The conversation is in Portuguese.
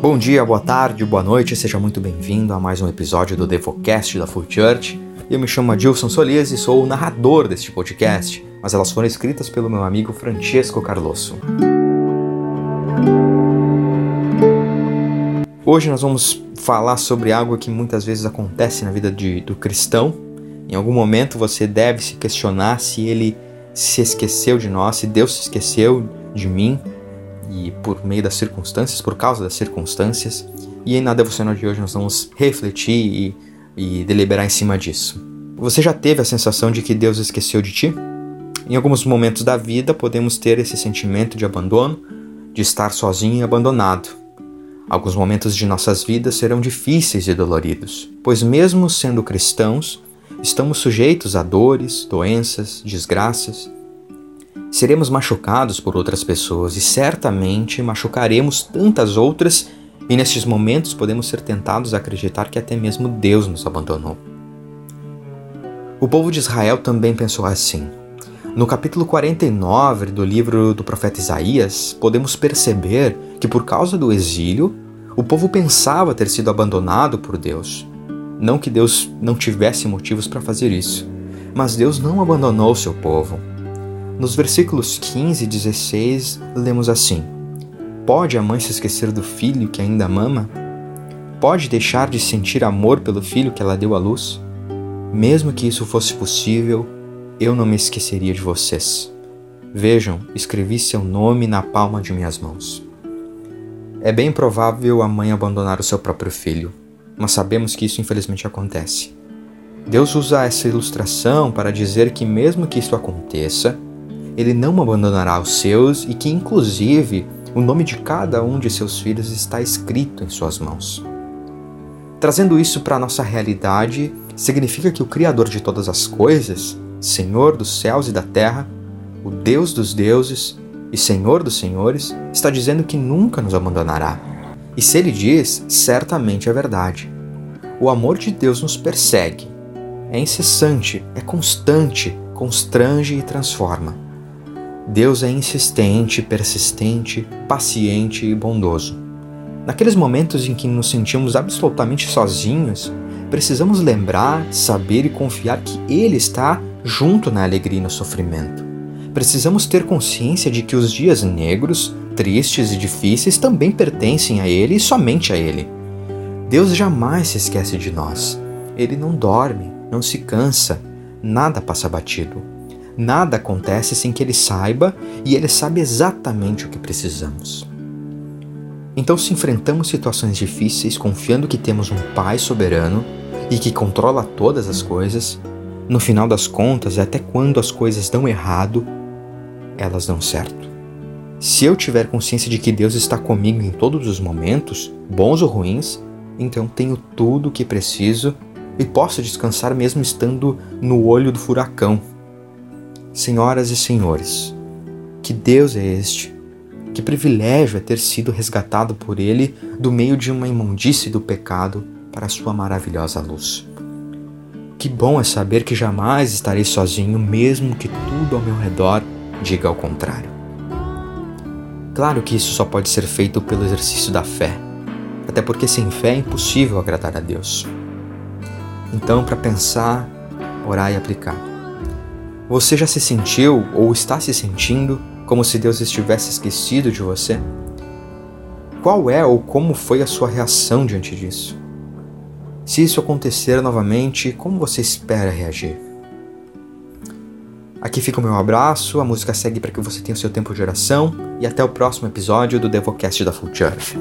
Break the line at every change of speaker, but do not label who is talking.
Bom dia, boa tarde, boa noite, seja muito bem-vindo a mais um episódio do Devocast da Full Church. Eu me chamo Adilson Solias e sou o narrador deste podcast, mas elas foram escritas pelo meu amigo Francesco Carlosso. Hoje nós vamos falar sobre algo que muitas vezes acontece na vida de, do cristão. Em algum momento você deve se questionar se ele se esqueceu de nós, se Deus se esqueceu de mim, e por meio das circunstâncias, por causa das circunstâncias. E na devocional de hoje nós vamos refletir e, e deliberar em cima disso. Você já teve a sensação de que Deus esqueceu de ti? Em alguns momentos da vida podemos ter esse sentimento de abandono, de estar sozinho e abandonado. Alguns momentos de nossas vidas serão difíceis e doloridos, pois, mesmo sendo cristãos, estamos sujeitos a dores, doenças, desgraças. Seremos machucados por outras pessoas e certamente machucaremos tantas outras, e nestes momentos podemos ser tentados a acreditar que até mesmo Deus nos abandonou. O povo de Israel também pensou assim. No capítulo 49 do livro do profeta Isaías, podemos perceber que, por causa do exílio, o povo pensava ter sido abandonado por Deus. Não que Deus não tivesse motivos para fazer isso, mas Deus não abandonou seu povo. Nos versículos 15 e 16, lemos assim: Pode a mãe se esquecer do filho que ainda mama? Pode deixar de sentir amor pelo filho que ela deu à luz? Mesmo que isso fosse possível, eu não me esqueceria de vocês. Vejam, escrevi seu nome na palma de minhas mãos. É bem provável a mãe abandonar o seu próprio filho, mas sabemos que isso infelizmente acontece. Deus usa essa ilustração para dizer que, mesmo que isso aconteça, Ele não abandonará os seus e que, inclusive, o nome de cada um de seus filhos está escrito em Suas mãos. Trazendo isso para a nossa realidade, significa que o Criador de todas as coisas Senhor dos céus e da terra, o Deus dos deuses e Senhor dos senhores, está dizendo que nunca nos abandonará. E se ele diz, certamente é verdade. O amor de Deus nos persegue. É incessante, é constante, constrange e transforma. Deus é insistente, persistente, paciente e bondoso. Naqueles momentos em que nos sentimos absolutamente sozinhos, precisamos lembrar, saber e confiar que Ele está junto na alegria e no sofrimento. Precisamos ter consciência de que os dias negros, tristes e difíceis também pertencem a Ele e somente a Ele. Deus jamais se esquece de nós. Ele não dorme, não se cansa, nada passa batido. Nada acontece sem que Ele saiba e Ele sabe exatamente o que precisamos. Então, se enfrentamos situações difíceis confiando que temos um Pai soberano e que controla todas as coisas, no final das contas, até quando as coisas dão errado, elas dão certo. Se eu tiver consciência de que Deus está comigo em todos os momentos, bons ou ruins, então tenho tudo o que preciso e posso descansar mesmo estando no olho do furacão. Senhoras e senhores, que Deus é este? Que privilégio é ter sido resgatado por Ele do meio de uma imundície do pecado para a sua maravilhosa luz. Que bom é saber que jamais estarei sozinho, mesmo que tudo ao meu redor diga ao contrário. Claro que isso só pode ser feito pelo exercício da fé, até porque sem fé é impossível agradar a Deus. Então, para pensar, orar e aplicar. Você já se sentiu ou está se sentindo como se Deus estivesse esquecido de você? Qual é ou como foi a sua reação diante disso? Se isso acontecer novamente, como você espera reagir? Aqui fica o meu abraço, a música segue para que você tenha o seu tempo de oração e até o próximo episódio do Devocast da Full Church.